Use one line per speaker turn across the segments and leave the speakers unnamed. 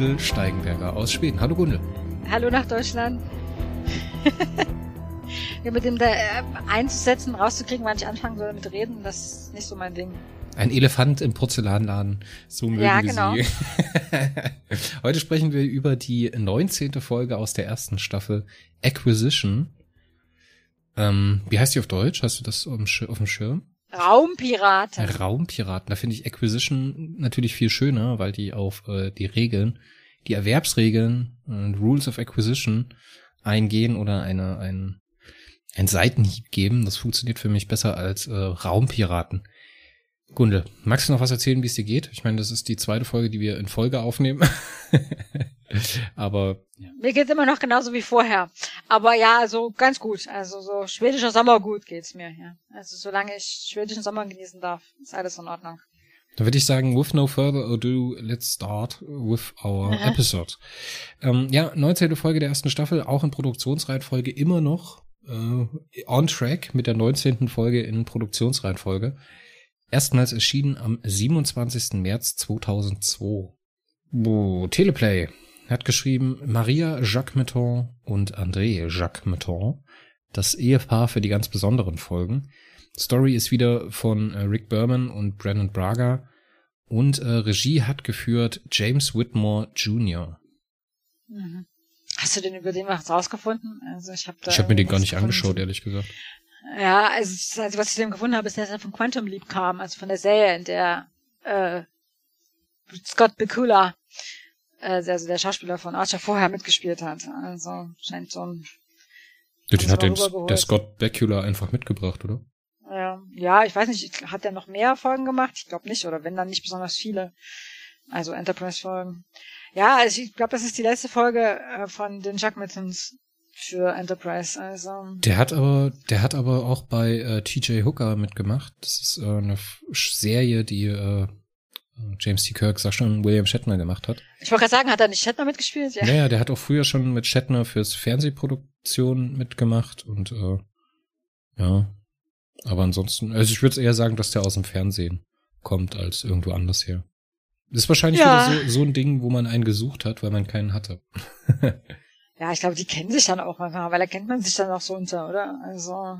Gundel Steigenberger aus Schweden. Hallo Gundel.
Hallo nach Deutschland. ja, mit dem da äh, einzusetzen, rauszukriegen, wann ich anfangen soll mit Reden, das ist nicht so mein Ding.
Ein Elefant im Porzellanladen. So mögen ja, genau. Sie. Heute sprechen wir über die 19. Folge aus der ersten Staffel Acquisition. Ähm, wie heißt die auf Deutsch? Hast du das auf dem Schirm?
Raumpiraten.
Raumpiraten. Da finde ich Acquisition natürlich viel schöner, weil die auf äh, die Regeln, die Erwerbsregeln und Rules of Acquisition eingehen oder eine, ein, ein Seitenhieb geben. Das funktioniert für mich besser als äh, Raumpiraten. Gunde, magst du noch was erzählen, wie es dir geht? Ich meine, das ist die zweite Folge, die wir in Folge aufnehmen. Aber
ja. mir geht's immer noch genauso wie vorher. Aber ja, also ganz gut. Also so schwedischer Sommer gut geht's mir. Ja. Also solange ich schwedischen Sommer genießen darf, ist alles in Ordnung.
Dann würde ich sagen, with no further ado, let's start with our Aha. episode. Ähm, ja, 19. Folge der ersten Staffel, auch in Produktionsreihenfolge immer noch äh, on track mit der 19. Folge in Produktionsreihenfolge. Erstmals erschienen am 27. März 2002. Oh, Teleplay hat geschrieben Maria Jacques Metton und André Jacques Metton, das Ehepaar für die ganz besonderen Folgen. Story ist wieder von äh, Rick Berman und Brandon Braga und äh, Regie hat geführt James Whitmore Jr.
Mhm. Hast du denn über den was rausgefunden?
Also ich habe hab mir den gar nicht angeschaut, ehrlich gesagt.
Ja, also, also was ich dem gefunden habe, ist, dass er von Quantum Leap kam, also von der Serie, in der äh, Scott Bakula, äh, also der Schauspieler von Archer, vorher mitgespielt hat. Also scheint so ein.
Den hat den, der Scott Bakula einfach mitgebracht, oder?
Ja, ja, ich weiß nicht, hat er noch mehr Folgen gemacht? Ich glaube nicht, oder wenn dann nicht besonders viele. Also Enterprise-Folgen. Ja, also ich glaube, das ist die letzte Folge äh, von den Chuck Mittens für Enterprise. Also
der hat aber, der hat aber auch bei äh, T.J. Hooker mitgemacht. Das ist äh, eine Serie, die äh, James T. Kirk, sag schon, William Shatner gemacht hat.
Ich wollte gerade sagen, hat er nicht Shatner mitgespielt?
Ja. Naja, der hat auch früher schon mit Shatner fürs Fernsehproduktion mitgemacht und äh, ja. Aber ansonsten, also ich würde eher sagen, dass der aus dem Fernsehen kommt als irgendwo anders her. Das ist wahrscheinlich ja. wieder so, so ein Ding, wo man einen gesucht hat, weil man keinen hatte.
Ja, ich glaube, die kennen sich dann auch manchmal, weil da kennt man sich dann auch so unter, oder? Also,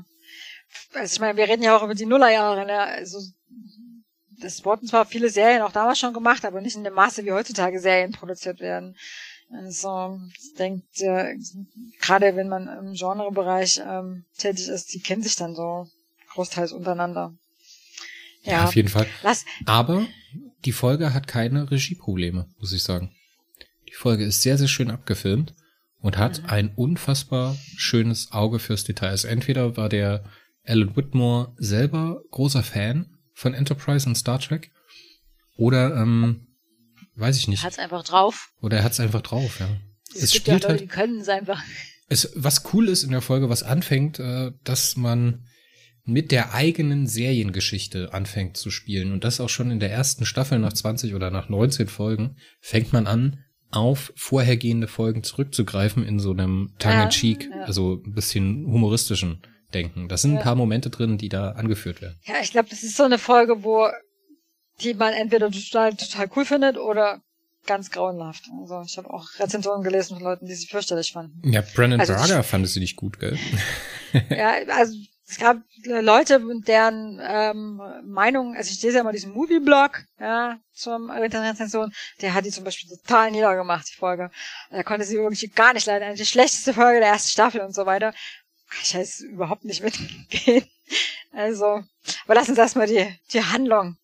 also ich meine, wir reden ja auch über die Nullerjahre, ne? Also, das wurden zwar viele Serien auch damals schon gemacht, aber nicht in dem Maße, wie heutzutage Serien produziert werden. Also, ich denke, äh, gerade wenn man im Genrebereich ähm, tätig ist, die kennen sich dann so großteils untereinander.
Ja, ja auf jeden Fall. Lass aber die Folge hat keine Regieprobleme, muss ich sagen. Die Folge ist sehr, sehr schön abgefilmt und hat mhm. ein unfassbar schönes Auge fürs Detail. Also entweder war der Alan Whitmore selber großer Fan von Enterprise und Star Trek oder ähm, weiß ich nicht.
Hat's einfach drauf.
Oder er hat's einfach drauf, ja.
Es, es gibt spielt ja Leute, halt, die können es einfach.
Es, was cool ist in der Folge, was anfängt, äh, dass man mit der eigenen Seriengeschichte anfängt zu spielen. Und das auch schon in der ersten Staffel nach 20 oder nach 19 Folgen fängt man an, auf vorhergehende Folgen zurückzugreifen in so einem tongue-in-cheek, ja, ja. also ein bisschen humoristischen Denken. Da sind ja. ein paar Momente drin, die da angeführt werden.
Ja, ich glaube, das ist so eine Folge, wo die man entweder total, total cool findet oder ganz grauenhaft. Also ich habe auch Rezensionen gelesen von Leuten, die sie fürchterlich fanden.
Ja, Brennan also Braga fand sie nicht gut, gell?
ja, also es gab Leute, deren ähm, Meinung, also ich lese ja mal diesen Movie-Blog, ja, zum Rezension, der hat die zum Beispiel total niedergemacht, die Folge. Er konnte sie wirklich gar nicht leiden. Die schlechteste Folge der ersten Staffel und so weiter. Ich weiß überhaupt nicht mitgehen. Also, aber lass uns erstmal die, die Handlung,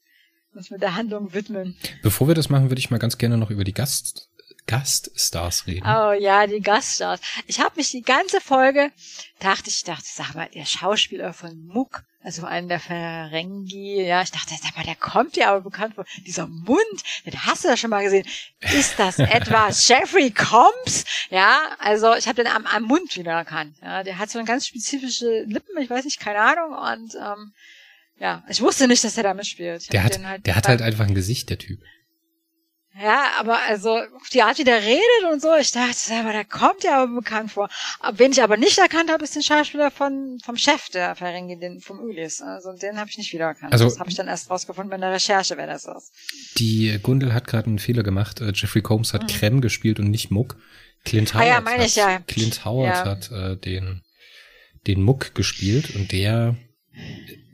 uns mit der Handlung widmen.
Bevor wir das machen, würde ich mal ganz gerne noch über die Gast, Gaststars reden.
Oh ja, die Gaststars. Ich habe mich die ganze Folge dachte ich dachte, sag mal, der Schauspieler von Muck, also einen der Ferengi, ja, ich dachte, sag mal, der kommt ja aber bekannt vor. Dieser Mund, den hast du ja schon mal gesehen. Ist das etwa Jeffrey Combs? Ja, also ich habe den am, am Mund wieder erkannt. Ja, der hat so eine ganz spezifische Lippen, ich weiß nicht, keine Ahnung und ähm, ja, ich wusste nicht, dass er da mitspielt.
Der hat, halt der hat halt einfach ein Gesicht, der Typ.
Ja, aber also die Art, wie der redet und so, ich dachte, aber der kommt ja aber bekannt vor. Wen ich aber nicht erkannt habe, ist den Schauspieler von vom Chef der Ferengi, den vom Ulis. Also den habe ich nicht wiedererkannt. Also, das habe ich dann erst rausgefunden bei der Recherche, wer das ist.
Die Gundel hat gerade einen Fehler gemacht. Äh, Jeffrey Combs hat mhm. Krem gespielt und nicht Muck. Clint Howard, ah, ja, meine hat, ich, ja. Clint Howard ja. hat äh, den den Muck gespielt und der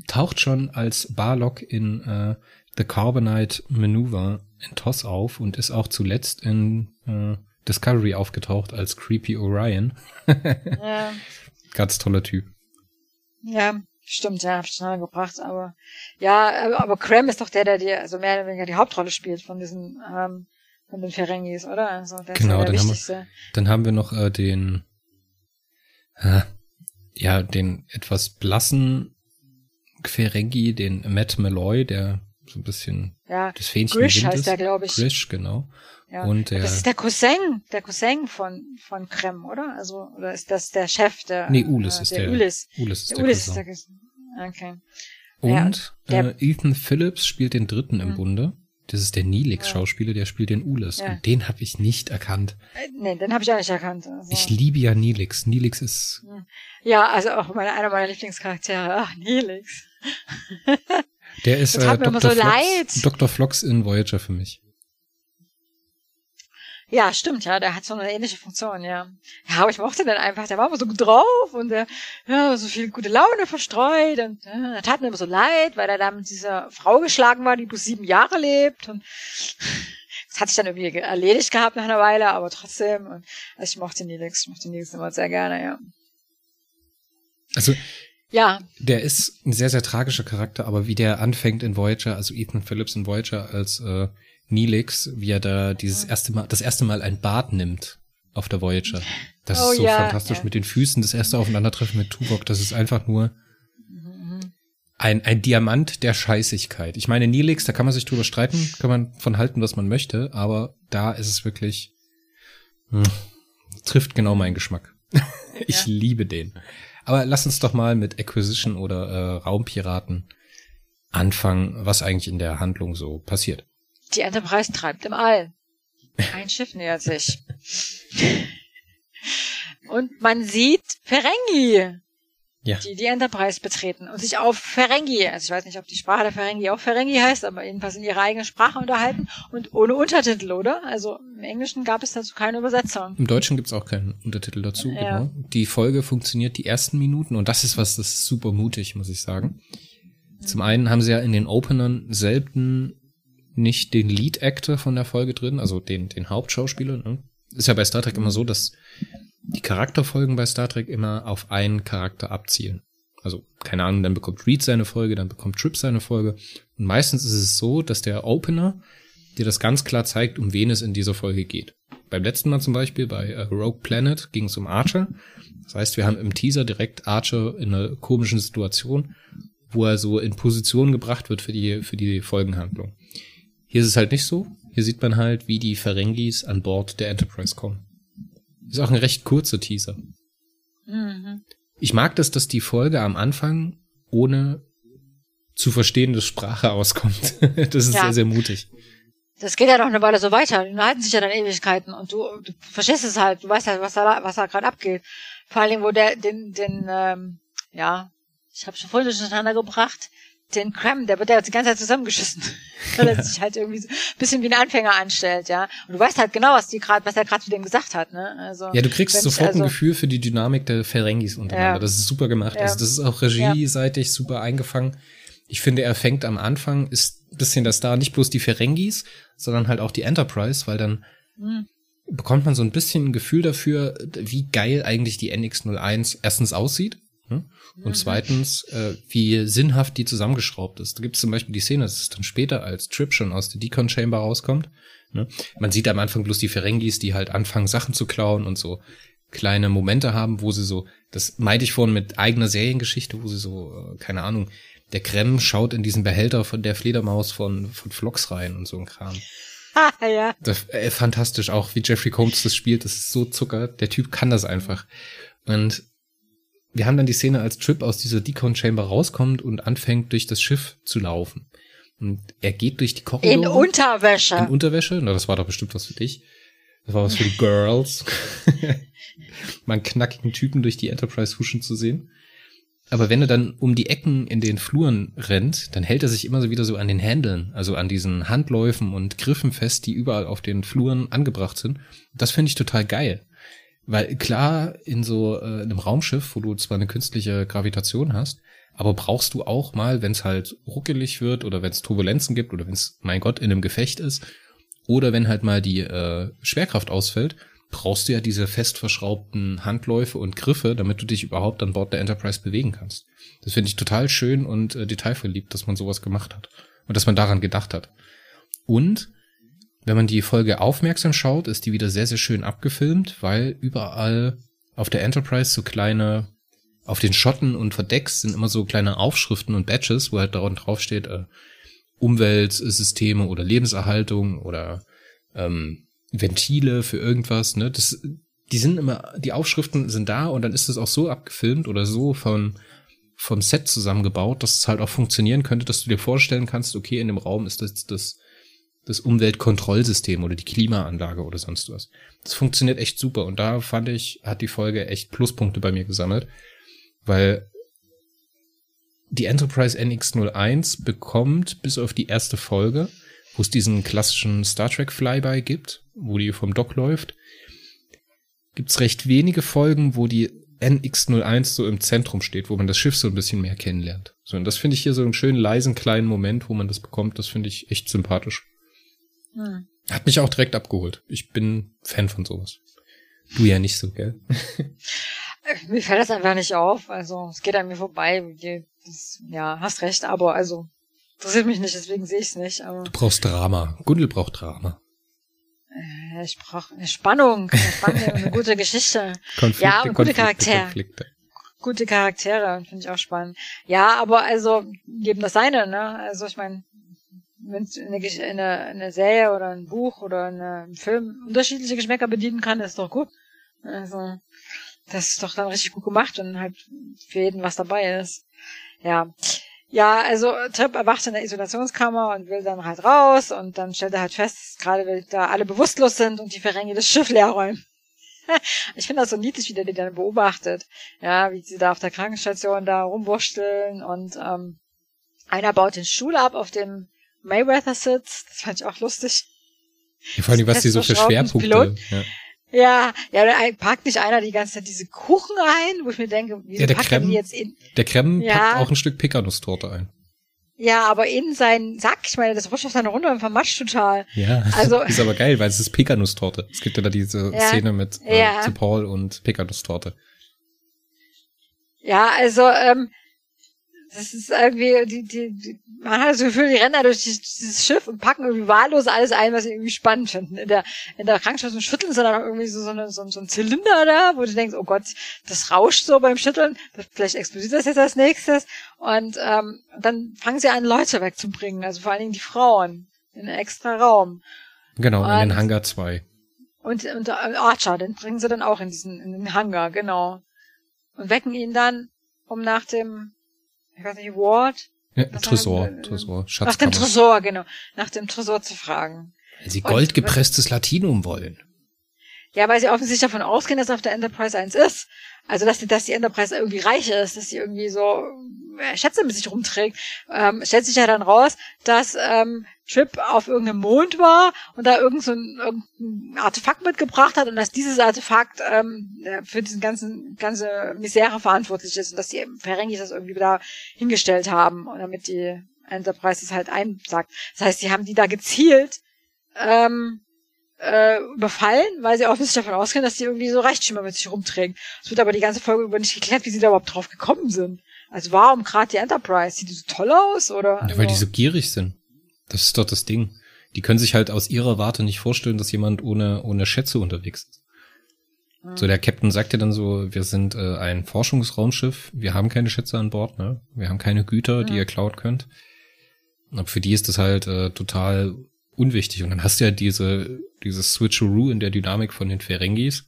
taucht schon als Barlock in äh, The Carbonite Maneuver in TOS auf und ist auch zuletzt in äh, Discovery aufgetaucht als Creepy Orion. ja. Ganz toller Typ.
Ja, stimmt, ja, hab ich schnell gebracht, aber ja, aber, Cram ist doch der, der die, also mehr oder weniger die Hauptrolle spielt von diesen, ähm, von den Ferengis, oder? Also
der genau, ist der dann, haben wir, dann haben wir noch äh, den, äh, ja, den etwas blassen Ferengi, den Matt Malloy, der so ein bisschen
ja, das Fähnchen Grish heißt der, glaube ich.
Grish, genau.
Ja. Und der, das ist der Cousin, der Cousin von von Krem, oder? Also oder ist das der Chef der?
Nee, Ulis äh, ist der.
Ulis.
Ulis
ist der, der Ulis Cousin. Ist der Okay.
Und ja, äh, Ethan Phillips spielt den Dritten im mhm. Bunde. Das ist der Nilix-Schauspieler, der spielt den Ulis. Und den habe ich nicht erkannt.
Äh, nee, den habe ich auch nicht erkannt. Also.
Ich liebe ja Nilix. Nilix ist.
Ja, also auch meine, einer meiner Lieblingscharaktere. Ach, Nilix.
Der ist äh, Dr. So Flox, Dr. Flox in Voyager für mich.
Ja, stimmt, ja, der hat so eine ähnliche Funktion, ja. Ja, aber ich mochte den einfach, der war immer so gut drauf und der, ja, so viel gute Laune verstreut und ja, er tat mir immer so leid, weil er da mit dieser Frau geschlagen war, die bloß sieben Jahre lebt und das hat sich dann irgendwie erledigt gehabt nach einer Weile, aber trotzdem, und, also ich mochte Nilix, ich mochte Nilix immer sehr gerne, ja.
Also, ja. Der ist ein sehr, sehr tragischer Charakter, aber wie der anfängt in Voyager, also Ethan Phillips in Voyager als äh, Neelix, wie er da dieses erste Mal, das erste Mal ein Bad nimmt auf der Voyager. Das oh, ist so ja, fantastisch ja. mit den Füßen, das erste Aufeinandertreffen mit Tuvok, das ist einfach nur ein, ein Diamant der Scheißigkeit. Ich meine, Neelix, da kann man sich drüber streiten, kann man von halten, was man möchte, aber da ist es wirklich, hm, trifft genau meinen Geschmack. ich ja. liebe den. Aber lass uns doch mal mit Acquisition oder äh, Raumpiraten anfangen, was eigentlich in der Handlung so passiert.
Die Enterprise treibt im All. Ein Schiff nähert sich. Und man sieht Ferengi ja. die die Enterprise betreten und sich auf Ferengi, also ich weiß nicht, ob die Sprache der Ferengi auch Ferengi heißt, aber jedenfalls in ihrer eigenen Sprache unterhalten und ohne Untertitel, oder? Also im Englischen gab es dazu keine Übersetzung.
Im Deutschen gibt es auch keinen Untertitel dazu, ja. genau. Die Folge funktioniert die ersten Minuten und das ist was, das ist super mutig, muss ich sagen. Zum einen haben sie ja in den Openern selten nicht den Lead Actor von der Folge drin, also den, den Hauptschauspieler. Ne? Ist ja bei Star Trek immer so, dass die Charakterfolgen bei Star Trek immer auf einen Charakter abzielen. Also, keine Ahnung, dann bekommt Reed seine Folge, dann bekommt Trip seine Folge. Und meistens ist es so, dass der Opener dir das ganz klar zeigt, um wen es in dieser Folge geht. Beim letzten Mal zum Beispiel bei äh, Rogue Planet ging es um Archer. Das heißt, wir haben im Teaser direkt Archer in einer komischen Situation, wo er so in Position gebracht wird für die, für die Folgenhandlung. Hier ist es halt nicht so. Hier sieht man halt, wie die Ferengis an Bord der Enterprise kommen. Ist auch ein recht kurzer Teaser. Mhm. Ich mag das, dass die Folge am Anfang ohne zu verstehende Sprache auskommt. das ist ja. sehr, sehr mutig.
Das geht ja noch eine Weile so weiter. Die halten sich ja dann Ewigkeiten und du, du verstehst es halt, du weißt halt, was da, was da gerade abgeht. Vor allen Dingen, wo der, den, den, ähm, ja, ich habe schon vorhin durcheinander gebracht, den Cram, der wird ja die ganze Zeit zusammengeschissen, weil er sich halt irgendwie so ein bisschen wie ein Anfänger anstellt, ja. Und du weißt halt genau, was die gerade, was er gerade zu dem gesagt hat, ne? Also
ja, du kriegst sofort also, ein Gefühl für die Dynamik der Ferengis untereinander. Ja. Das ist super gemacht. Ja. Also das ist auch regieseitig ja. super eingefangen. Ich finde, er fängt am Anfang ist ein bisschen das da nicht bloß die Ferengis, sondern halt auch die Enterprise, weil dann mhm. bekommt man so ein bisschen ein Gefühl dafür, wie geil eigentlich die NX01 erstens aussieht? Und mhm. zweitens, äh, wie sinnhaft die zusammengeschraubt ist. Da gibt es zum Beispiel die Szene, das ist dann später, als Trip schon aus der Decon Chamber rauskommt. Ne? Man sieht am Anfang bloß die Ferengis, die halt anfangen, Sachen zu klauen und so kleine Momente haben, wo sie so, das meinte ich vorhin mit eigener Seriengeschichte, wo sie so, äh, keine Ahnung, der Krem schaut in diesen Behälter von der Fledermaus von, von Vlogs rein und so ein Kram.
Ah, ja.
Das, äh, fantastisch, auch wie Jeffrey Combs das spielt, das ist so Zucker. Der Typ kann das einfach. Und wir haben dann die Szene, als Trip aus dieser Decon Chamber rauskommt und anfängt, durch das Schiff zu laufen. Und er geht durch die Korridore.
In Unterwäsche.
In Unterwäsche? Na, das war doch bestimmt was für dich. Das war was für die Girls. Mal einen knackigen Typen durch die Enterprise huschen zu sehen. Aber wenn er dann um die Ecken in den Fluren rennt, dann hält er sich immer so wieder so an den Händeln, also an diesen Handläufen und Griffen fest, die überall auf den Fluren angebracht sind. Das finde ich total geil. Weil klar, in so äh, einem Raumschiff, wo du zwar eine künstliche Gravitation hast, aber brauchst du auch mal, wenn es halt ruckelig wird oder wenn es Turbulenzen gibt oder wenn es, mein Gott, in einem Gefecht ist oder wenn halt mal die äh, Schwerkraft ausfällt, brauchst du ja diese fest verschraubten Handläufe und Griffe, damit du dich überhaupt an Bord der Enterprise bewegen kannst. Das finde ich total schön und äh, detailverliebt, dass man sowas gemacht hat und dass man daran gedacht hat. Und wenn man die Folge aufmerksam schaut, ist die wieder sehr, sehr schön abgefilmt, weil überall auf der Enterprise so kleine, auf den Schotten und Verdecks sind immer so kleine Aufschriften und Badges, wo halt daran draufsteht, äh, Umweltsysteme oder Lebenserhaltung oder ähm, Ventile für irgendwas, ne? Das, die sind immer, die Aufschriften sind da und dann ist es auch so abgefilmt oder so von, vom Set zusammengebaut, dass es halt auch funktionieren könnte, dass du dir vorstellen kannst, okay, in dem Raum ist das, das, das Umweltkontrollsystem oder die Klimaanlage oder sonst was. Das funktioniert echt super und da fand ich, hat die Folge echt Pluspunkte bei mir gesammelt, weil die Enterprise NX01 bekommt bis auf die erste Folge wo es diesen klassischen Star Trek Flyby gibt, wo die vom Dock läuft, gibt's recht wenige Folgen, wo die NX01 so im Zentrum steht, wo man das Schiff so ein bisschen mehr kennenlernt. So, und das finde ich hier so einen schönen, leisen, kleinen Moment, wo man das bekommt. Das finde ich echt sympathisch. Hm. Hat mich auch direkt abgeholt. Ich bin Fan von sowas. Du ja nicht so, gell?
mir fällt das einfach nicht auf. Also, es geht an mir vorbei. Das, ja, hast recht, aber also, Interessiert mich nicht, deswegen sehe ich es nicht. Aber
du brauchst Drama. Gundel braucht Drama.
Äh, ich brauche eine Spannung, eine, Spannung, eine gute Geschichte. Konflikte, ja, und gute Charaktere. Konflikte. Gute Charaktere, finde ich auch spannend. Ja, aber also, geben das seine, ne? Also ich meine, wenn es eine, eine, eine Serie oder ein Buch oder eine, ein Film unterschiedliche Geschmäcker bedienen kann, ist doch gut. Also, das ist doch dann richtig gut gemacht und halt für jeden was dabei ist. Ja. Ja, also Trip erwacht in der Isolationskammer und will dann halt raus und dann stellt er halt fest, gerade weil da alle bewusstlos sind und die Ferengi das Schiff leer räumen. ich finde das so niedlich, wie der die dann beobachtet. Ja, wie sie da auf der Krankenstation da rumwurschteln und ähm, einer baut den Stuhl ab, auf dem Mayweather sitzt. Das fand ich auch lustig.
Ja, vor allem, was die so für Schwerpunkte. Ja.
Ja, ja, da packt nicht einer die ganze Zeit diese Kuchen ein, wo ich mir denke, wieso ja,
der
packt
Krem,
die jetzt in?
Der Krem ja. packt auch ein Stück Pekanusstorte ein.
Ja, aber in seinen Sack, ich meine, das rutscht auf seine Runde und vermascht total.
Ja, also, ist aber geil, weil es ist Pekanusstorte. Es gibt ja da diese ja, Szene mit äh, ja. Paul und Pekanusstorte.
Ja, also ähm, das ist irgendwie, die, die, die, man hat das Gefühl, die rennen da durch dieses Schiff und packen irgendwie wahllos alles ein, was sie irgendwie spannend finden. In der, in der Krankenschwester schütteln sie dann auch irgendwie so, so, eine, so, so ein Zylinder da, wo du denkst, oh Gott, das rauscht so beim Schütteln, vielleicht explodiert das jetzt als nächstes. Und ähm, dann fangen sie an, Leute wegzubringen, also vor allen Dingen die Frauen, in einen extra Raum.
Genau, und, in den Hangar 2.
Und, und äh, Archer, den bringen sie dann auch in diesen, in den Hangar, genau. Und wecken ihn dann, um nach dem ich weiß nicht, Ward?
Ja, Tresor, haben, Tresor,
Schatzkammer. Nach dem Tresor, genau. Nach dem Tresor zu fragen.
Weil sie goldgepresstes Latinum wollen.
Ja, weil sie offensichtlich davon ausgehen, dass auf der Enterprise eins ist. Also, dass die, dass die Enterprise irgendwie reich ist, dass sie irgendwie so äh, Schätze mit sich rumträgt. Ähm, stellt sich ja dann raus, dass ähm, Trip auf irgendeinem Mond war und da irgend so ein, irgendein Artefakt mitgebracht hat und dass dieses Artefakt ähm, für diesen ganzen ganze Misere verantwortlich ist und dass die Ferengis das irgendwie da hingestellt haben und damit die Enterprise das halt einsagt. Das heißt, sie haben die da gezielt ähm, äh, überfallen, weil sie offensichtlich davon ausgehen, dass die irgendwie so Reichtümer mit sich rumträgen. Es wird aber die ganze Folge über nicht geklärt, wie sie da überhaupt drauf gekommen sind. Also warum gerade die Enterprise? Sieht die so toll aus, oder?
Ja, weil die so gierig sind. Das ist doch das Ding. Die können sich halt aus ihrer Warte nicht vorstellen, dass jemand ohne, ohne Schätze unterwegs ist. Mhm. So, der Captain sagt ja dann so, wir sind äh, ein Forschungsraumschiff, wir haben keine Schätze an Bord, ne? Wir haben keine Güter, mhm. die ihr klauen könnt. Aber für die ist das halt äh, total unwichtig. Und dann hast du ja diese, dieses Switcheroo in der Dynamik von den Ferengis,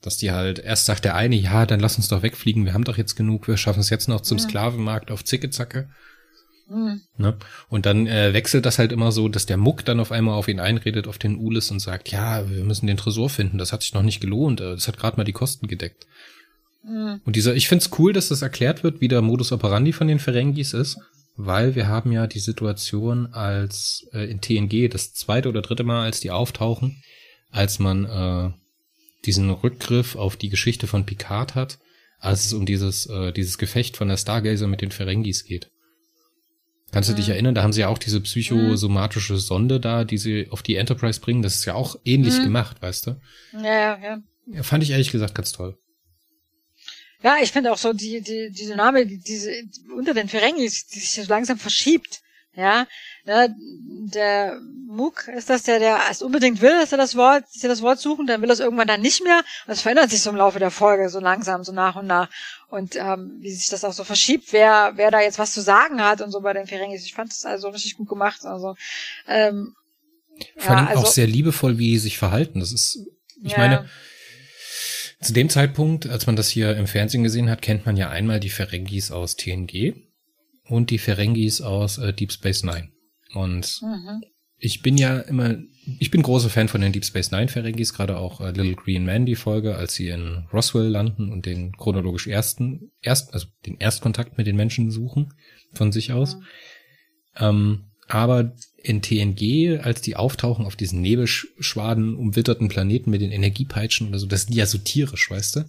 dass die halt, erst sagt der eine, ja, dann lass uns doch wegfliegen, wir haben doch jetzt genug, wir schaffen es jetzt noch zum ja. Sklavenmarkt auf Zicke-Zacke. Mhm. Ne? Und dann äh, wechselt das halt immer so, dass der Muck dann auf einmal auf ihn einredet, auf den Ulis und sagt, ja, wir müssen den Tresor finden, das hat sich noch nicht gelohnt, äh, das hat gerade mal die Kosten gedeckt. Mhm. Und dieser, ich find's cool, dass das erklärt wird, wie der Modus operandi von den Ferengis ist, weil wir haben ja die Situation als äh, in TNG das zweite oder dritte Mal, als die auftauchen, als man äh, diesen Rückgriff auf die Geschichte von Picard hat, als es um dieses, äh, dieses Gefecht von der Stargazer mit den Ferengis geht. Kannst du dich mhm. erinnern, da haben sie ja auch diese psychosomatische Sonde da, die sie auf die Enterprise bringen. Das ist ja auch ähnlich mhm. gemacht, weißt du?
Ja, ja.
Ja, fand ich ehrlich gesagt ganz toll.
Ja, ich finde auch so die, die, die Dynamik, die, diese, unter den Ferengis, die sich so langsam verschiebt. Ja, ne, der Mook ist das, der, der es unbedingt will, dass er das Wort, dass sie das Wort suchen, dann will er es irgendwann dann nicht mehr. Das verändert sich so im Laufe der Folge, so langsam, so nach und nach. Und ähm, wie sich das auch so verschiebt, wer, wer da jetzt was zu sagen hat und so bei den Ferengis. Ich fand das also richtig gut gemacht. Also ähm,
Vor allem ja, also, auch sehr liebevoll, wie die sich verhalten. Das ist, ich ja. meine, zu dem Zeitpunkt, als man das hier im Fernsehen gesehen hat, kennt man ja einmal die Ferengis aus TNG und die Ferengis aus äh, Deep Space Nine. Und mhm. ich bin ja immer, ich bin großer Fan von den Deep Space Nine Ferengis, gerade auch äh, Little Green Man, die Folge, als sie in Roswell landen und den chronologisch ersten, erst, also den Erstkontakt mit den Menschen suchen von sich aus. Mhm. Ähm, aber in TNG, als die auftauchen auf diesen Nebelschwaden umwitterten Planeten mit den Energiepeitschen oder so, das sind ja so tierisch, weißt du?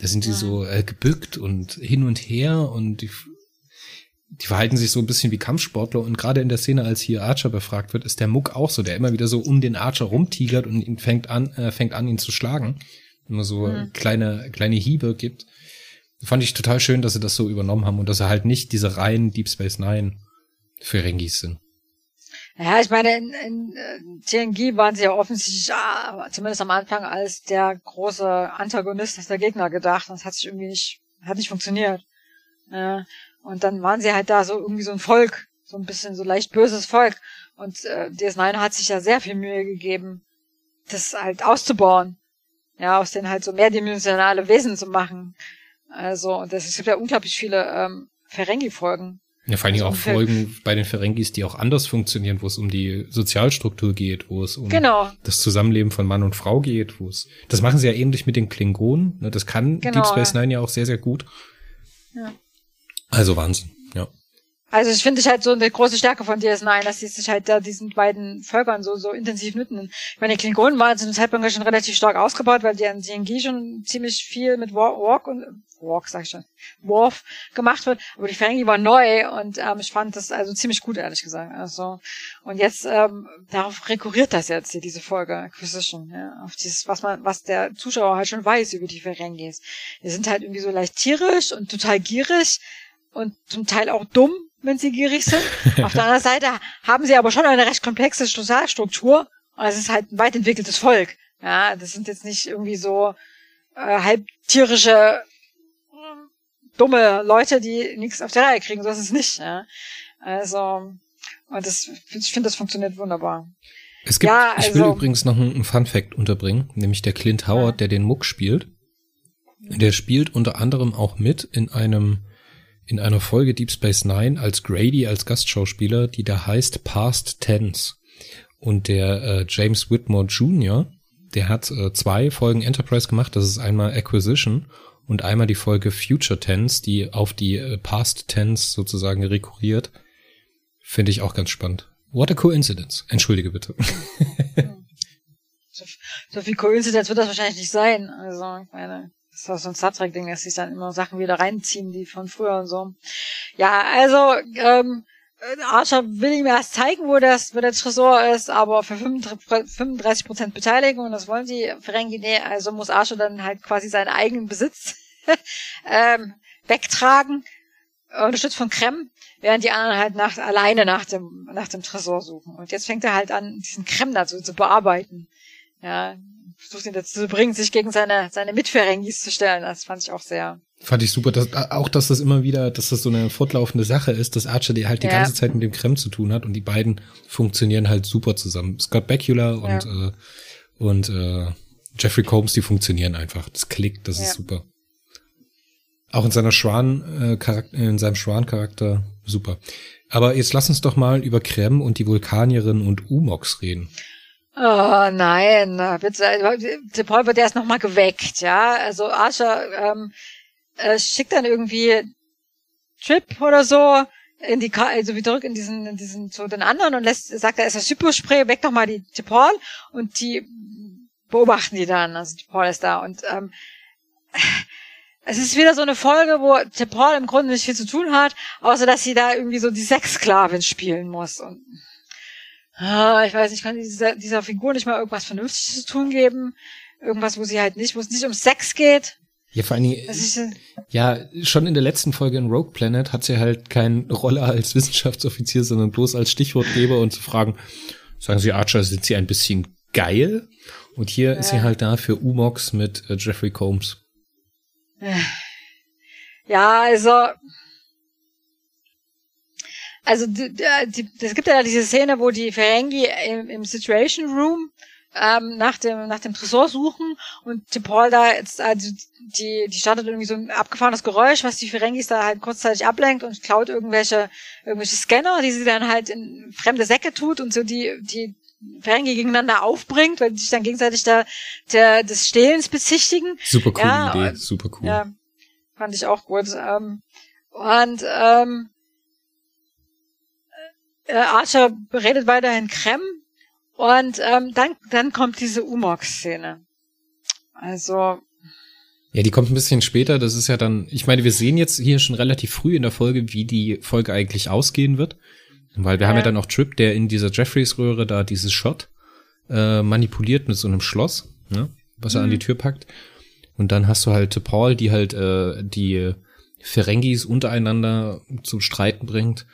Da sind die so äh, gebückt und hin und her und die die verhalten sich so ein bisschen wie Kampfsportler und gerade in der Szene, als hier Archer befragt wird, ist der Muck auch so, der immer wieder so um den Archer rumtigert und ihn fängt an, äh, fängt an, ihn zu schlagen. Immer so mhm. kleine, kleine Hiebe gibt. Fand ich total schön, dass sie das so übernommen haben und dass er halt nicht diese reinen Deep Space Nine Ferengis sind.
Ja, ich meine, in, in, in TNG waren sie ja offensichtlich, ah, zumindest am Anfang, als der große Antagonist, als der Gegner gedacht. Das hat sich irgendwie nicht, hat nicht funktioniert. Ja, und dann waren sie halt da so irgendwie so ein Volk, so ein bisschen so leicht böses Volk. Und äh, DS9 hat sich ja sehr viel Mühe gegeben, das halt auszubauen. Ja, aus denen halt so mehrdimensionale Wesen zu machen. Also, und das, es gibt ja unglaublich viele ähm, Ferengi-Folgen.
Ja, vor allem also auch Folgen bei den Ferengis, die auch anders funktionieren, wo es um die Sozialstruktur geht, wo es um
genau.
das Zusammenleben von Mann und Frau geht, wo es, das machen sie ja ähnlich mit den Klingonen, ne, das kann genau, Deep Space Nine ja auch sehr, sehr gut. Ja. Also Wahnsinn, ja.
Also ich finde ich halt so eine große Stärke von DS9, dass sie sich halt da diesen beiden Völkern so, so intensiv nützen. Ich meine, die Klingonen waren zu dem Zeitpunkt schon relativ stark ausgebaut, weil die an CNG schon ziemlich viel mit Walk und, Walk sag ich schon, Worf gemacht wird. Aber die Ferengi war neu und ähm, ich fand das also ziemlich gut, ehrlich gesagt. Also, und jetzt, ähm, darauf rekurriert das jetzt hier, diese Folge Acquisition, ja, auf dieses, was man, was der Zuschauer halt schon weiß über die Ferengis. Die sind halt irgendwie so leicht tierisch und total gierig und zum Teil auch dumm, wenn sie gierig sind. Auf der anderen Seite haben sie aber schon eine recht komplexe Sozialstruktur und es ist halt ein weit entwickeltes Volk. Ja, das sind jetzt nicht irgendwie so äh, halbtierische dumme Leute, die nichts auf der Reihe kriegen, so ist es nicht. Ja. Also und das, ich finde, das funktioniert wunderbar.
Es gibt, ja, also, ich will also übrigens noch einen Fun Fact unterbringen, nämlich der Clint Howard, ja. der den Muck spielt. Der spielt unter anderem auch mit in einem in einer Folge Deep Space Nine als Grady als Gastschauspieler, die da heißt Past Tense. Und der äh, James Whitmore Jr., der hat äh, zwei Folgen Enterprise gemacht. Das ist einmal Acquisition und einmal die Folge Future Tense, die auf die äh, Past Tense sozusagen rekurriert. Finde ich auch ganz spannend. What a coincidence. Entschuldige bitte.
so, so viel Coincidence wird das wahrscheinlich nicht sein. Also, ich meine. Das war so ein Star Trek-Ding, dass sich dann immer Sachen wieder reinziehen, die von früher und so. Ja, also, ähm, Archer will ihm erst zeigen, wo das, wo der Tresor ist, aber für 35 Prozent Beteiligung, und das wollen sie Ferengi, nee, also muss Archer dann halt quasi seinen eigenen Besitz ähm, wegtragen, unterstützt von Krem, während die anderen halt nach, alleine nach dem, nach dem Tresor suchen. Und jetzt fängt er halt an, diesen Krem dazu zu bearbeiten. Ja, versucht ihn dazu zu bringen, sich gegen seine, seine Mitferengis zu stellen. Das fand ich auch sehr.
Fand ich super, dass, auch, dass das immer wieder, dass das so eine fortlaufende Sache ist, dass Archer die halt die ja. ganze Zeit mit dem Krem zu tun hat und die beiden funktionieren halt super zusammen. Scott Bakula und, ja. äh, und äh, Jeffrey Combs, die funktionieren einfach. Das klickt, das ja. ist super. Auch in seiner Schwan, äh, Charakter, in seinem Schwan-Charakter super. Aber jetzt lass uns doch mal über Krem und die Vulkanierin und Umox reden.
Oh nein, bitte. Der Paul wird erst nochmal geweckt, ja. Also Archer ähm, äh, schickt dann irgendwie Trip oder so in die also wie zurück in diesen in diesen zu den anderen und lässt sagt er ist das Hypospray weg nochmal die, die Paul und die beobachten die dann also die Paul ist da und ähm, es ist wieder so eine Folge, wo der Paul im Grunde nicht viel zu tun hat, außer dass sie da irgendwie so die Sexsklavin spielen muss und ah, ich weiß nicht, kann dieser, dieser Figur nicht mal irgendwas Vernünftiges zu tun geben, irgendwas, wo sie halt nicht, wo es nicht um Sex geht
ja, vor allen Dingen, ja, schon in der letzten Folge in Rogue Planet hat sie halt keine Rolle als Wissenschaftsoffizier, sondern bloß als Stichwortgeber und zu fragen, sagen Sie Archer, sind Sie ein bisschen geil? Und hier ja. ist sie halt da für Umox mit äh, Jeffrey Combs.
Ja, also, also, es gibt ja diese Szene, wo die Ferengi im, im Situation Room ähm, nach dem nach dem Tresor suchen und die Paul da jetzt also die die startet irgendwie so ein abgefahrenes Geräusch, was die Ferengis da halt kurzzeitig ablenkt und klaut irgendwelche irgendwelche Scanner, die sie dann halt in fremde Säcke tut und so die die Ferengi gegeneinander aufbringt, weil die sich dann gegenseitig da der des Stehlens bezichtigen.
Super coole ja, Idee, super cool.
Ja, fand ich auch gut. Ähm, und ähm, äh, Archer redet weiterhin Krem und ähm, dann, dann kommt diese Umok-Szene. Also.
Ja, die kommt ein bisschen später. Das ist ja dann, ich meine, wir sehen jetzt hier schon relativ früh in der Folge, wie die Folge eigentlich ausgehen wird. Weil wir ja. haben ja dann auch Trip, der in dieser Jeffreys-Röhre da dieses Shot äh, manipuliert mit so einem Schloss, ne, was er mhm. an die mhm. Tür packt. Und dann hast du halt Paul, die halt äh, die Ferengis untereinander zum Streiten bringt.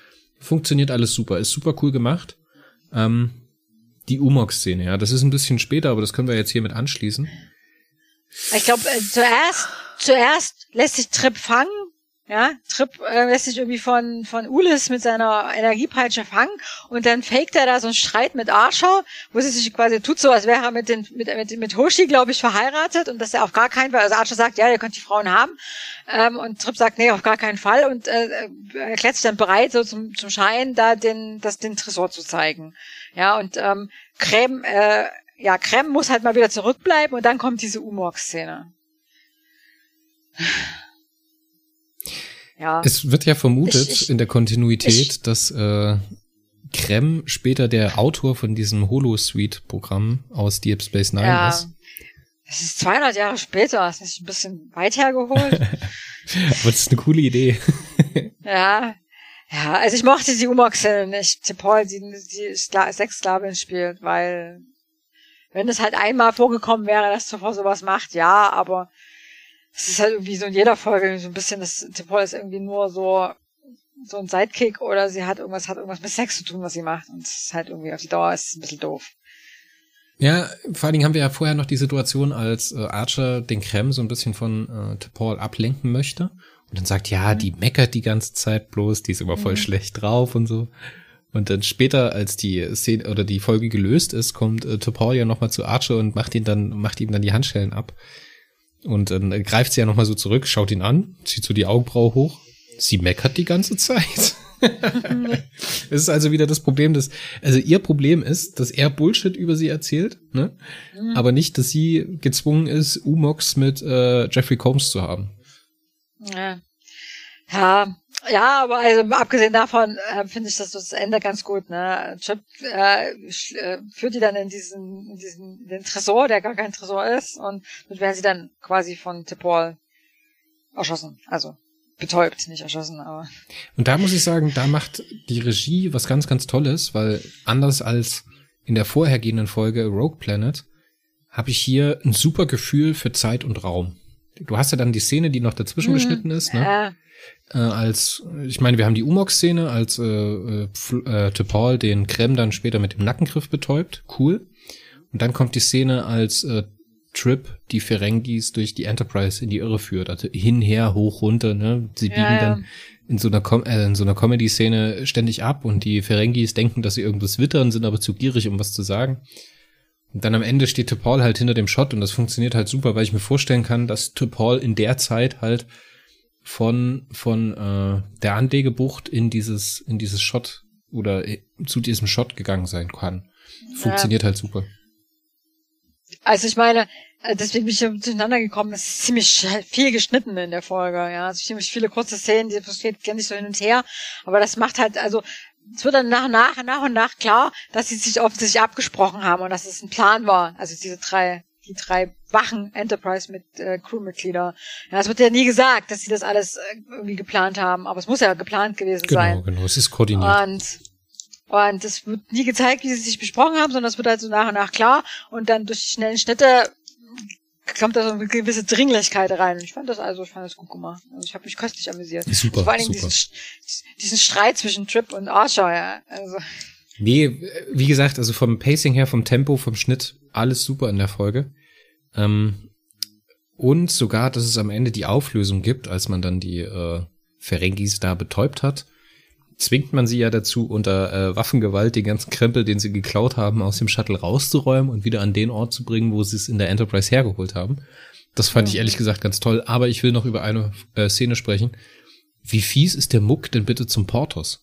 Funktioniert alles super, ist super cool gemacht. Ähm, die Umok-Szene, ja. Das ist ein bisschen später, aber das können wir jetzt hiermit anschließen.
Ich glaube, äh, zuerst, zuerst lässt sich Trip fangen, ja. Trip äh, lässt sich irgendwie von, von Ulis mit seiner Energiepeitsche fangen und dann faked er da so einen Streit mit Archer, wo sie sich quasi tut so, als wäre er mit, den, mit, mit, mit Hoshi, glaube ich, verheiratet und dass er auf gar keinen Fall, also Archer sagt, ja, ihr könnt die Frauen haben. Ähm, und Trip sagt, nee, auf gar keinen Fall und äh, erklärt sich dann bereit, so zum, zum Schein, da den, das, den Tresor zu zeigen. Ja, und ähm, Creme, äh, ja, Creme muss halt mal wieder zurückbleiben und dann kommt diese Umorg-Szene.
Ja. Es wird ja vermutet ich, ich, in der Kontinuität, ich, dass äh, Krem später der Autor von diesem Holo-Suite-Programm aus Deep Space Nine ja. ist.
Das ist 200 Jahre später, das ist ein bisschen weit hergeholt. Aber
das ist eine coole Idee.
ja, ja, also ich mochte die Umoxel nicht, die Paul, die, die Sexsklavin spielt, weil wenn es halt einmal vorgekommen wäre, dass zuvor sowas macht, ja, aber es ist halt irgendwie so in jeder Folge so ein bisschen, dass Paul ist irgendwie nur so so ein Sidekick oder sie hat irgendwas, hat irgendwas mit Sex zu tun, was sie macht. Und es ist halt irgendwie auf die Dauer ist ein bisschen doof.
Ja, vor allen Dingen haben wir ja vorher noch die Situation, als äh, Archer den Krem so ein bisschen von äh, Paul ablenken möchte und dann sagt, ja, die meckert die ganze Zeit bloß, die ist immer voll mhm. schlecht drauf und so. Und dann später, als die Szene oder die Folge gelöst ist, kommt äh, Topol ja nochmal zu Archer und macht ihn dann, macht ihm dann die Handschellen ab. Und dann greift sie ja nochmal so zurück, schaut ihn an, zieht so die Augenbraue hoch. Sie meckert die ganze Zeit. Es ist also wieder das Problem, dass, also ihr Problem ist, dass er Bullshit über sie erzählt, ne? Mhm. Aber nicht, dass sie gezwungen ist, Umox mit äh, Jeffrey Combs zu haben.
Ja. Ja, ja, aber also abgesehen davon äh, finde ich das, das Ende ganz gut. Ne? Chip äh, äh, führt die dann in diesen, in diesen den Tresor, der gar kein Tresor ist, und dort werden sie dann quasi von Tipol erschossen. Also betäubt, nicht erschossen, aber.
Und da muss ich sagen, da macht die Regie was ganz, ganz Tolles, weil anders als in der vorhergehenden Folge Rogue Planet habe ich hier ein super Gefühl für Zeit und Raum du hast ja dann die Szene, die noch dazwischen mhm. geschnitten ist, ne? Äh, als, ich meine, wir haben die Umok-Szene, als äh, äh, äh T'Pol den Krem dann später mit dem Nackengriff betäubt. Cool. Und dann kommt die Szene, als äh, Trip die Ferengis durch die Enterprise in die Irre führt. Also hinher, hoch, runter, ne? Sie biegen ja, ja. dann in so einer, Com äh, in so einer Comedy-Szene ständig ab und die Ferengis denken, dass sie irgendwas wittern, sind aber zu gierig, um was zu sagen. Und dann am Ende steht T'Pol halt hinter dem Shot und das funktioniert halt super, weil ich mir vorstellen kann, dass T'Pol in der Zeit halt von von äh, der Anlegebucht in dieses in dieses Shot oder äh, zu diesem Shot gegangen sein kann. Funktioniert ja. halt super.
Also ich meine, äh, deswegen bin ich durcheinander gekommen, es ist ziemlich viel geschnitten in der Folge, ja. Also ziemlich viele kurze Szenen, die versteht gar nicht so hin und her. Aber das macht halt, also es wird dann nach, nach, nach und nach klar, dass sie sich offensichtlich abgesprochen haben und dass es ein Plan war. Also diese drei, die drei wachen Enterprise mit äh, Crewmitglieder. Ja, es wird ja nie gesagt, dass sie das alles äh, irgendwie geplant haben, aber es muss ja geplant gewesen
genau,
sein.
Genau, genau, es ist koordiniert.
Und und es wird nie gezeigt, wie sie sich besprochen haben, sondern es wird halt so nach und nach klar. Und dann durch die schnellen Schnitte kommt da so eine gewisse Dringlichkeit rein. Ich fand das also, ich fand das gut gemacht. Also ich habe mich köstlich amüsiert.
Super,
Vor allen Dingen
super.
Diesen, diesen Streit zwischen Trip und Archer, ja. Also.
Nee, wie gesagt, also vom Pacing her, vom Tempo, vom Schnitt, alles super in der Folge. Ähm, und sogar, dass es am Ende die Auflösung gibt, als man dann die äh, Ferengis da betäubt hat zwingt man sie ja dazu, unter äh, Waffengewalt den ganzen Krempel, den sie geklaut haben, aus dem Shuttle rauszuräumen und wieder an den Ort zu bringen, wo sie es in der Enterprise hergeholt haben. Das fand ich ehrlich gesagt ganz toll. Aber ich will noch über eine äh, Szene sprechen. Wie fies ist der Muck denn bitte zum Portos?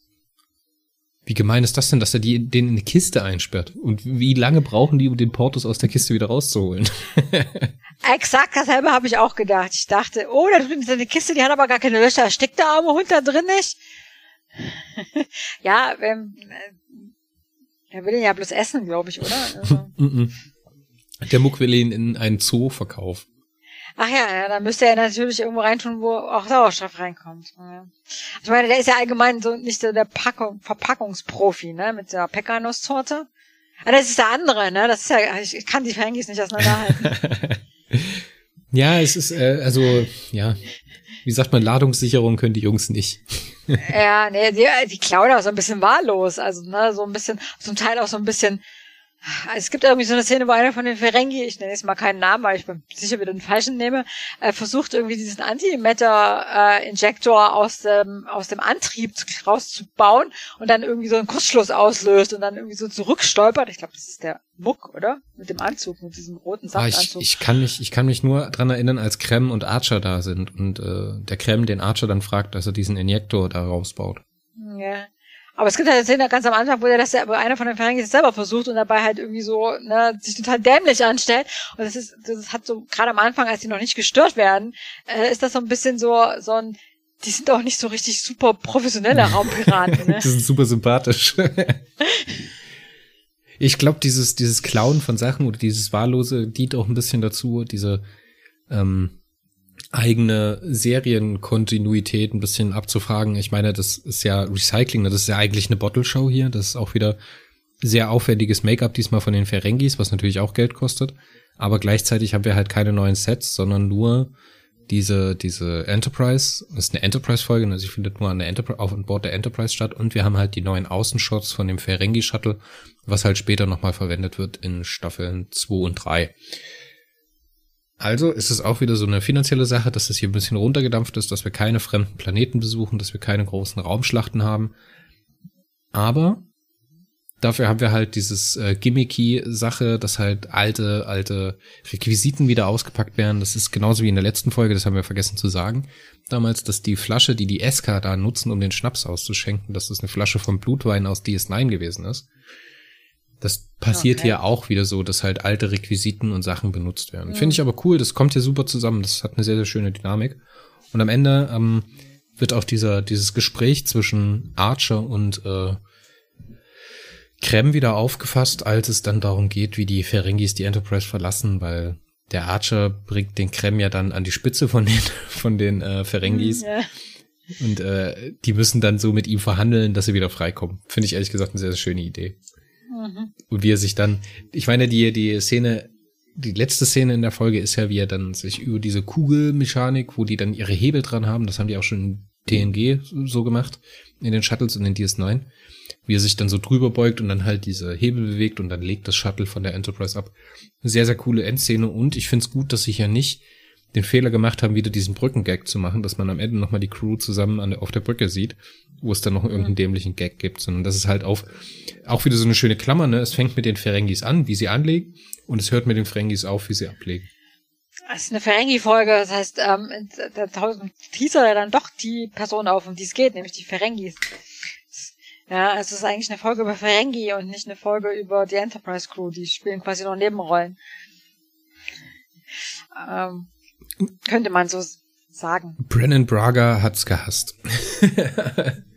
Wie gemein ist das denn, dass er die, den in eine Kiste einsperrt? Und wie lange brauchen die, um den Portos aus der Kiste wieder rauszuholen?
Exakt dasselbe habe ich auch gedacht. Ich dachte, oh, da drin ist eine Kiste, die hat aber gar keine Löcher. Steckt der arme Hund da drin nicht? ja, ähm, äh, er will ihn ja bloß essen, glaube ich, oder? Also.
Der Muck will ihn in einen Zoo verkaufen.
Ach ja, ja, dann müsste er natürlich irgendwo reintun, wo auch Sauerstoff reinkommt. Ja. Ich meine, der ist ja allgemein so nicht so der Packung, Verpackungsprofi, ne, mit der Pekanuss-Torte. Aber das ist der andere, ne, das ist ja, ich kann die Fangis nicht auseinanderhalten.
ja, es ist, äh, also, ja, wie sagt man, Ladungssicherung können die Jungs nicht.
ja, nee, die, die klauen auch so ein bisschen wahllos. Also, ne, so ein bisschen, zum Teil auch so ein bisschen. Es gibt irgendwie so eine Szene, wo einer von den Ferengi, ich nenne jetzt mal keinen Namen, weil ich bin sicher wieder den falschen nehme, äh, versucht irgendwie diesen Antimatter-Injektor äh, aus dem, aus dem Antrieb rauszubauen und dann irgendwie so einen Kurzschluss auslöst und dann irgendwie so zurückstolpert. Ich glaube, das ist der Muck, oder? Mit dem Anzug, mit diesem roten Saftanzug.
Ah, ich, ich, kann mich, ich kann mich nur dran erinnern, als Krem und Archer da sind und äh, der Krem den Archer dann fragt, dass er diesen Injektor da rausbaut.
Ja. Aber es gibt halt eine Szene ganz am Anfang, wo der das wo einer von den Ferengis selber versucht und dabei halt irgendwie so, ne, sich total dämlich anstellt. Und das ist, das hat so, gerade am Anfang, als die noch nicht gestört werden, äh, ist das so ein bisschen so, so ein, die sind auch nicht so richtig super professionelle Raumpiraten, ne?
die sind super sympathisch. ich glaube, dieses, dieses Klauen von Sachen oder dieses Wahllose dient auch ein bisschen dazu, diese ähm, eigene Serienkontinuität ein bisschen abzufragen. Ich meine, das ist ja Recycling, das ist ja eigentlich eine Bottle-Show hier. Das ist auch wieder sehr aufwendiges Make-up diesmal von den Ferengis, was natürlich auch Geld kostet. Aber gleichzeitig haben wir halt keine neuen Sets, sondern nur diese, diese Enterprise, das ist eine Enterprise-Folge, also sie findet nur an der Enterprise, auf und Bord der Enterprise statt und wir haben halt die neuen Außenshots von dem Ferengi-Shuttle, was halt später nochmal verwendet wird in Staffeln 2 und 3. Also ist es auch wieder so eine finanzielle Sache, dass es hier ein bisschen runtergedampft ist, dass wir keine fremden Planeten besuchen, dass wir keine großen Raumschlachten haben. Aber dafür haben wir halt dieses äh, Gimmicky-Sache, dass halt alte, alte Requisiten wieder ausgepackt werden. Das ist genauso wie in der letzten Folge, das haben wir vergessen zu sagen. Damals, dass die Flasche, die die SK da nutzen, um den Schnaps auszuschenken, dass das eine Flasche vom Blutwein aus DS9 gewesen ist. Das passiert okay. hier auch wieder so, dass halt alte Requisiten und Sachen benutzt werden. Mhm. Finde ich aber cool, das kommt hier super zusammen. Das hat eine sehr, sehr schöne Dynamik. Und am Ende ähm, wird auch dieser, dieses Gespräch zwischen Archer und äh, Krem wieder aufgefasst, als es dann darum geht, wie die Ferengis die Enterprise verlassen, weil der Archer bringt den Krem ja dann an die Spitze von den, von den äh, Ferengis. Ja. Und äh, die müssen dann so mit ihm verhandeln, dass sie wieder freikommen. Finde ich ehrlich gesagt eine sehr, sehr schöne Idee. Mhm. Und wie er sich dann, ich meine, die, die Szene, die letzte Szene in der Folge ist ja, wie er dann sich über diese Kugelmechanik, wo die dann ihre Hebel dran haben, das haben die auch schon in TNG so gemacht, in den Shuttles und in DS9, wie er sich dann so drüber beugt und dann halt diese Hebel bewegt und dann legt das Shuttle von der Enterprise ab. Sehr, sehr coole Endszene und ich find's gut, dass sich ja nicht den Fehler gemacht haben, wieder diesen Brückengag zu machen, dass man am Ende nochmal die Crew zusammen an auf der Brücke sieht, wo es dann noch irgendeinen dämlichen Gag gibt, sondern das ist halt auf, auch wieder so eine schöne Klammer, ne? Es fängt mit den Ferengis an, wie sie anlegen, und es hört mit den Ferengis auf, wie sie ablegen.
Das ist eine Ferengi-Folge, das heißt, ähm, da Teaser ja dann doch die Person auf, um die es geht, nämlich die Ferengis. Ja, es ist eigentlich eine Folge über Ferengi und nicht eine Folge über die Enterprise Crew. Die spielen quasi noch Nebenrollen. Ähm, könnte man so sagen.
Brennan Braga hat's gehasst.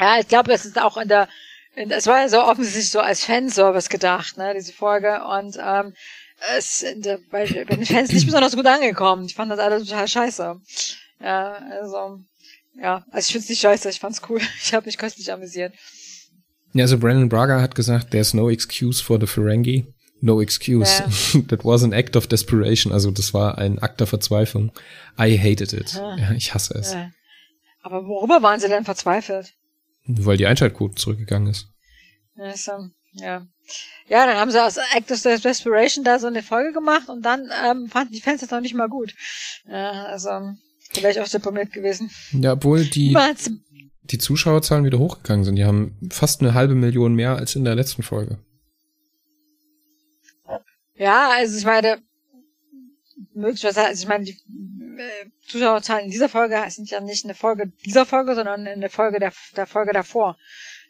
ja, ich glaube, es ist auch in der, in, es war ja so offensichtlich so als Fanservice gedacht, ne, diese Folge. Und ähm, es ist bei, bei den Fans nicht besonders gut angekommen. Ich fand das alles total scheiße. Ja, also, ja, also ich find's nicht scheiße, ich fand's cool. Ich habe mich köstlich amüsiert.
Ja, also Brandon Braga hat gesagt, there's no excuse for the Ferengi. No excuse. Ja. That was an act of desperation. Also das war ein Akt der Verzweiflung. I hated it. Ja, ja ich hasse es. Ja.
Aber worüber waren sie denn verzweifelt?
Weil die Einschaltquote zurückgegangen ist.
Ja, so, ja. Ja, dann haben sie aus Act of Desperation da so eine Folge gemacht und dann ähm, fanden die Fans das noch nicht mal gut. Ja, also vielleicht auch deprimiert gewesen.
Ja, obwohl die, die Zuschauerzahlen wieder hochgegangen sind. Die haben fast eine halbe Million mehr als in der letzten Folge.
Ja, also ich meine, möglicherweise, also ich meine, die Zuschauerzahlen in dieser Folge sind ja nicht eine Folge dieser Folge, sondern eine Folge der, der Folge davor.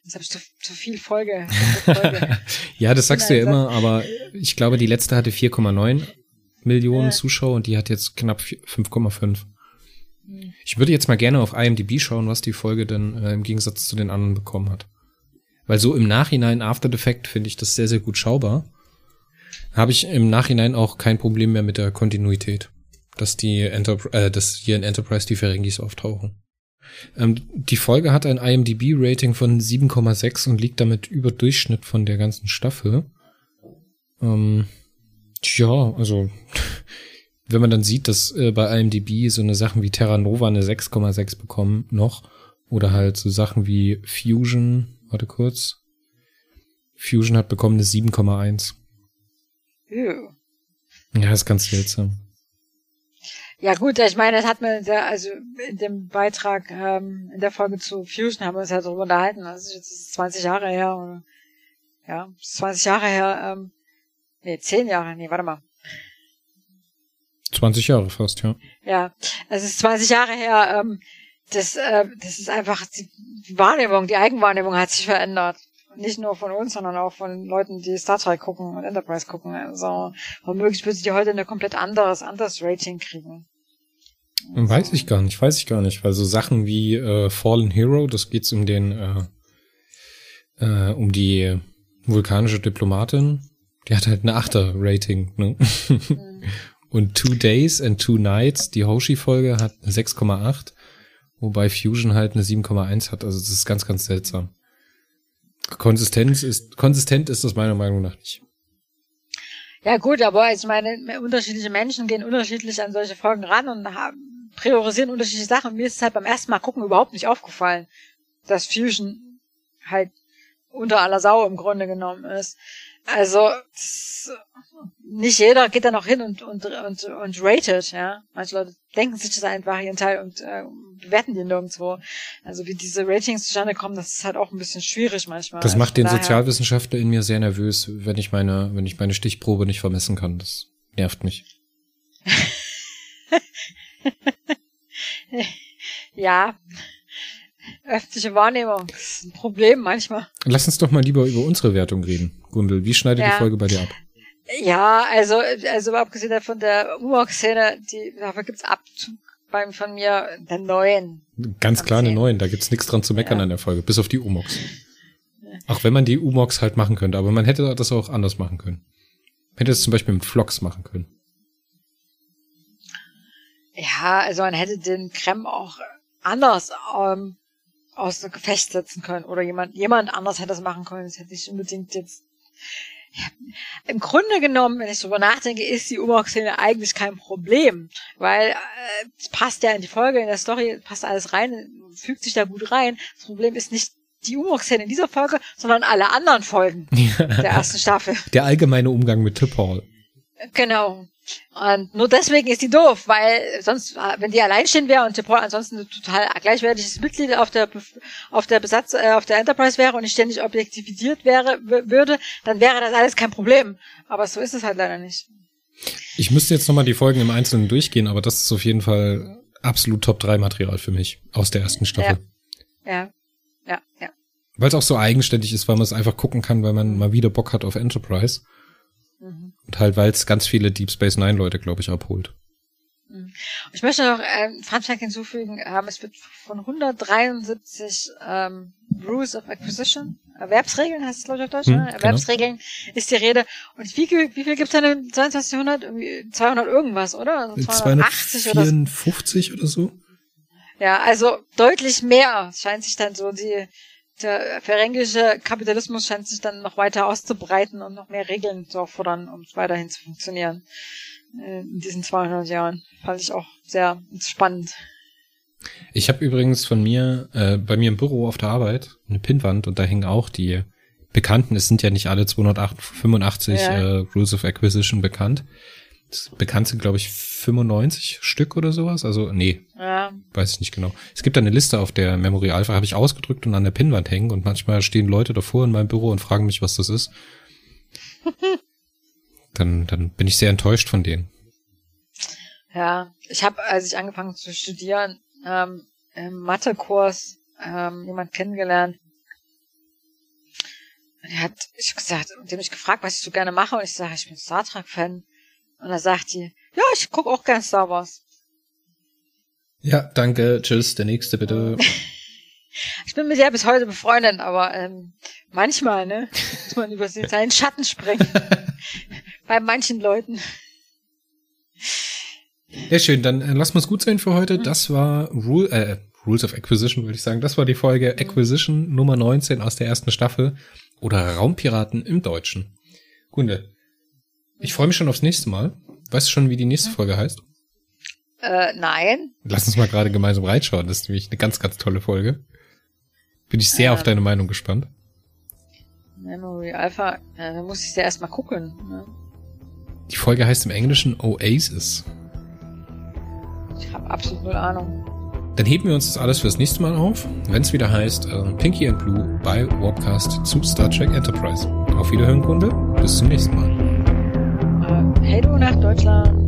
Jetzt habe ich zu, zu viel Folge.
Folge. ja, das sagst du ja immer, aber ich glaube, die letzte hatte 4,9 Millionen ja. Zuschauer und die hat jetzt knapp 5,5. Hm. Ich würde jetzt mal gerne auf IMDb schauen, was die Folge denn äh, im Gegensatz zu den anderen bekommen hat. Weil so im Nachhinein, After the Fact, finde ich das sehr, sehr gut schaubar habe ich im Nachhinein auch kein Problem mehr mit der Kontinuität, dass die Enterprise, äh, dass hier in Enterprise die Ferengis auftauchen. Ähm, die Folge hat ein IMDb-Rating von 7,6 und liegt damit über Durchschnitt von der ganzen Staffel. Ähm, tja, also wenn man dann sieht, dass äh, bei IMDb so eine Sachen wie Terra Nova eine 6,6 bekommen noch oder halt so Sachen wie Fusion, warte kurz. Fusion hat bekommen eine 7,1. Ja, Ja, ist ganz seltsam.
Ja gut, ich meine, das hat man da, also in dem Beitrag ähm, in der Folge zu Fusion haben wir uns ja darüber unterhalten. Das ist jetzt 20 Jahre her. Oder, ja, 20 Jahre her. Ähm, nee, 10 Jahre. Nee, warte mal.
20 Jahre fast, ja.
Ja, es ist 20 Jahre her. Ähm, das, äh, das ist einfach die Wahrnehmung, die Eigenwahrnehmung hat sich verändert nicht nur von uns, sondern auch von Leuten, die Star Trek gucken und Enterprise gucken. Also womöglich würde die heute eine komplett anderes, anderes Rating kriegen.
Also. Weiß ich gar nicht, weiß ich gar nicht, weil so Sachen wie äh, Fallen Hero, das geht's um den, äh, äh, um die vulkanische Diplomatin, die hat halt eine Achter-Rating, ne? Mhm. Und Two Days and Two Nights, die Hoshi-Folge hat eine 6,8, wobei Fusion halt eine 7,1 hat. Also das ist ganz, ganz seltsam. Konsistenz ist, konsistent ist das meiner Meinung nach nicht.
Ja gut, aber ich meine, unterschiedliche Menschen gehen unterschiedlich an solche Folgen ran und haben, priorisieren unterschiedliche Sachen. Mir ist es halt beim ersten Mal gucken überhaupt nicht aufgefallen, dass Fusion halt unter aller Sau im Grunde genommen ist. Also nicht jeder geht da noch hin und und und und rated, ja. Manche Leute denken sich das einfach ihren Teil und äh, bewerten den nirgendwo. Also wie diese Ratings zustande kommen, das ist halt auch ein bisschen schwierig manchmal.
Das macht den Sozialwissenschaftler in mir sehr nervös, wenn ich meine, wenn ich meine Stichprobe nicht vermessen kann. Das nervt mich.
ja, öffentliche Wahrnehmung. Das ist ein Problem manchmal.
Lass uns doch mal lieber über unsere Wertung reden. Gundel, wie schneidet ja. die Folge bei dir ab?
Ja, also, also abgesehen von der Umok-Szene, die, dafür gibt's Abzug beim, von mir der neuen.
Ganz klar eine neuen, da gibt's nichts dran zu meckern ja. an der Folge, bis auf die Umox. Auch wenn man die Umox halt machen könnte, aber man hätte das auch anders machen können. Man hätte es zum Beispiel mit Vlogs machen können.
Ja, also man hätte den Krem auch anders ähm, aus dem Gefecht setzen können oder jemand, jemand anders hätte das machen können. Das hätte nicht unbedingt jetzt Im Grunde genommen, wenn ich darüber nachdenke, ist die Umok-Szene eigentlich kein Problem, weil äh, es passt ja in die Folge, in der Story passt alles rein, fügt sich da gut rein. Das Problem ist nicht die Umok-Szene in dieser Folge, sondern alle anderen Folgen der ersten Staffel.
Der allgemeine Umgang mit Tipphall.
Genau. Und nur deswegen ist die doof, weil sonst, wenn die alleinstehend wäre und Paul ansonsten ein total gleichwertiges Mitglied auf der auf der Besatz äh, auf der Enterprise wäre und nicht ständig objektivisiert wäre würde, dann wäre das alles kein Problem. Aber so ist es halt leider nicht.
Ich müsste jetzt nochmal die Folgen im Einzelnen durchgehen, aber das ist auf jeden Fall absolut Top 3 Material für mich aus der ersten Staffel.
Ja, ja, ja. ja.
Weil es auch so eigenständig ist, weil man es einfach gucken kann, weil man mal wieder Bock hat auf Enterprise. Mhm. Und halt, weil es ganz viele Deep Space Nine Leute, glaube ich, abholt.
Mhm. Ich möchte noch ähm, Fun Fact hinzufügen, ähm, es wird von 173 ähm, Rules of Acquisition, Erwerbsregeln heißt es glaube ich auf Deutsch, hm, ne? Genau. Erwerbsregeln genau. ist die Rede. Und wie, wie viel gibt's denn im 22. Jahrhundert? 200 irgendwas, oder?
Also 280 254 oder so? oder so?
Ja, also deutlich mehr scheint sich dann so die der ferengische Kapitalismus scheint sich dann noch weiter auszubreiten und noch mehr Regeln zu erfordern, um weiterhin zu funktionieren. Äh, in diesen 200 Jahren. Fand ich auch sehr spannend.
Ich habe übrigens von mir, äh, bei mir im Büro auf der Arbeit, eine Pinnwand und da hängen auch die Bekannten. Es sind ja nicht alle 285 ja. äh, Rules of Acquisition bekannt. Bekannt sind, glaube ich, 95 Stück oder sowas. Also, nee, ja. weiß ich nicht genau. Es gibt eine Liste auf der Memory Alpha, habe ich ausgedrückt und an der Pinnwand hängen und manchmal stehen Leute davor in meinem Büro und fragen mich, was das ist. dann, dann bin ich sehr enttäuscht von denen.
Ja, ich habe, als ich angefangen zu studieren, ähm, im Mathekurs ähm, jemand kennengelernt. Er hat, ich gesagt, und dem ich gefragt, was ich so gerne mache, und ich sage, ich bin Star Trek Fan. Und er sagt die, ja, ich gucke auch gern Star Wars.
Ja, danke, tschüss, der nächste bitte.
ich bin mit der bis heute befreundet, aber ähm, manchmal, ne, muss man über seinen Schatten springen. Bei manchen Leuten.
Sehr schön, dann äh, lassen wir es gut sein für heute. Das war Rule, äh, Rules of Acquisition, würde ich sagen. Das war die Folge Acquisition Nummer 19 aus der ersten Staffel. Oder Raumpiraten im Deutschen. Kunde, ich freue mich schon aufs nächste Mal. Weißt du schon, wie die nächste Folge heißt?
Äh, nein.
Lass uns mal gerade gemeinsam reinschauen. Das ist nämlich eine ganz, ganz tolle Folge. Bin ich sehr ähm, auf deine Meinung gespannt.
Memory Alpha, ja, da muss ich ja erstmal gucken. Ne?
Die Folge heißt im Englischen Oasis.
Ich habe absolut null Ahnung.
Dann heben wir uns das alles fürs nächste Mal auf, wenn es wieder heißt äh, Pinky and Blue bei Warpcast zu Star Trek Enterprise. Auf Wiederhören, Kunde. Bis zum nächsten Mal.
Hey du nach Deutschland.